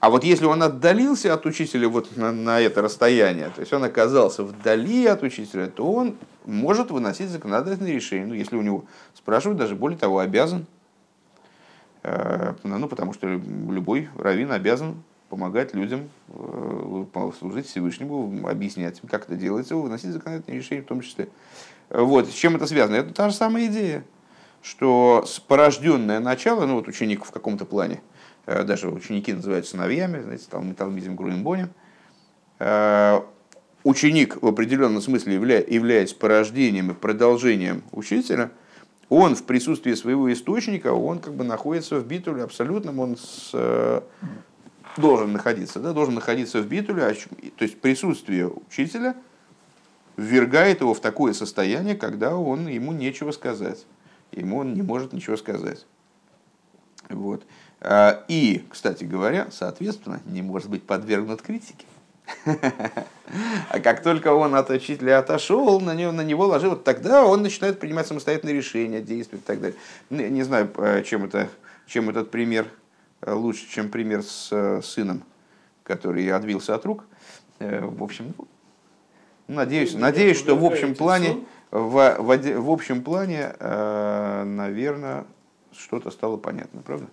А вот если он отдалился от учителя вот на, на это расстояние, то есть он оказался вдали от учителя, то он может выносить законодательные решения. Ну, если у него спрашивают, даже более того, обязан. Э, ну, потому что любой раввин обязан помогать людям э, служить Всевышнему, объяснять, как это делается, выносить законодательные решения в том числе. Вот. С чем это связано? Это та же самая идея, что порожденное начало, ну вот ученик в каком-то плане, э, даже ученики называют сыновьями, знаете, там Талмизм Груинбонем, э, ученик в определенном смысле являясь порождением и продолжением учителя, он в присутствии своего источника, он как бы находится в битуле абсолютном, он с, э, должен находиться, да, должен находиться в битуле, а то есть присутствие учителя – ввергает его в такое состояние, когда он, ему нечего сказать. Ему он не может ничего сказать. Вот. А, и, кстати говоря, соответственно, не может быть подвергнут критике. А как только он от учителя отошел, на него, на него ложил, вот тогда он начинает принимать самостоятельные решения, действовать и так далее. Не знаю, чем, это, чем этот пример э, лучше, чем пример с сыном, который отбился от рук. Э, в общем, Надеюсь, надеюсь, что в общем плане, в, в, в общем плане, э, наверное, что-то стало понятно, правда?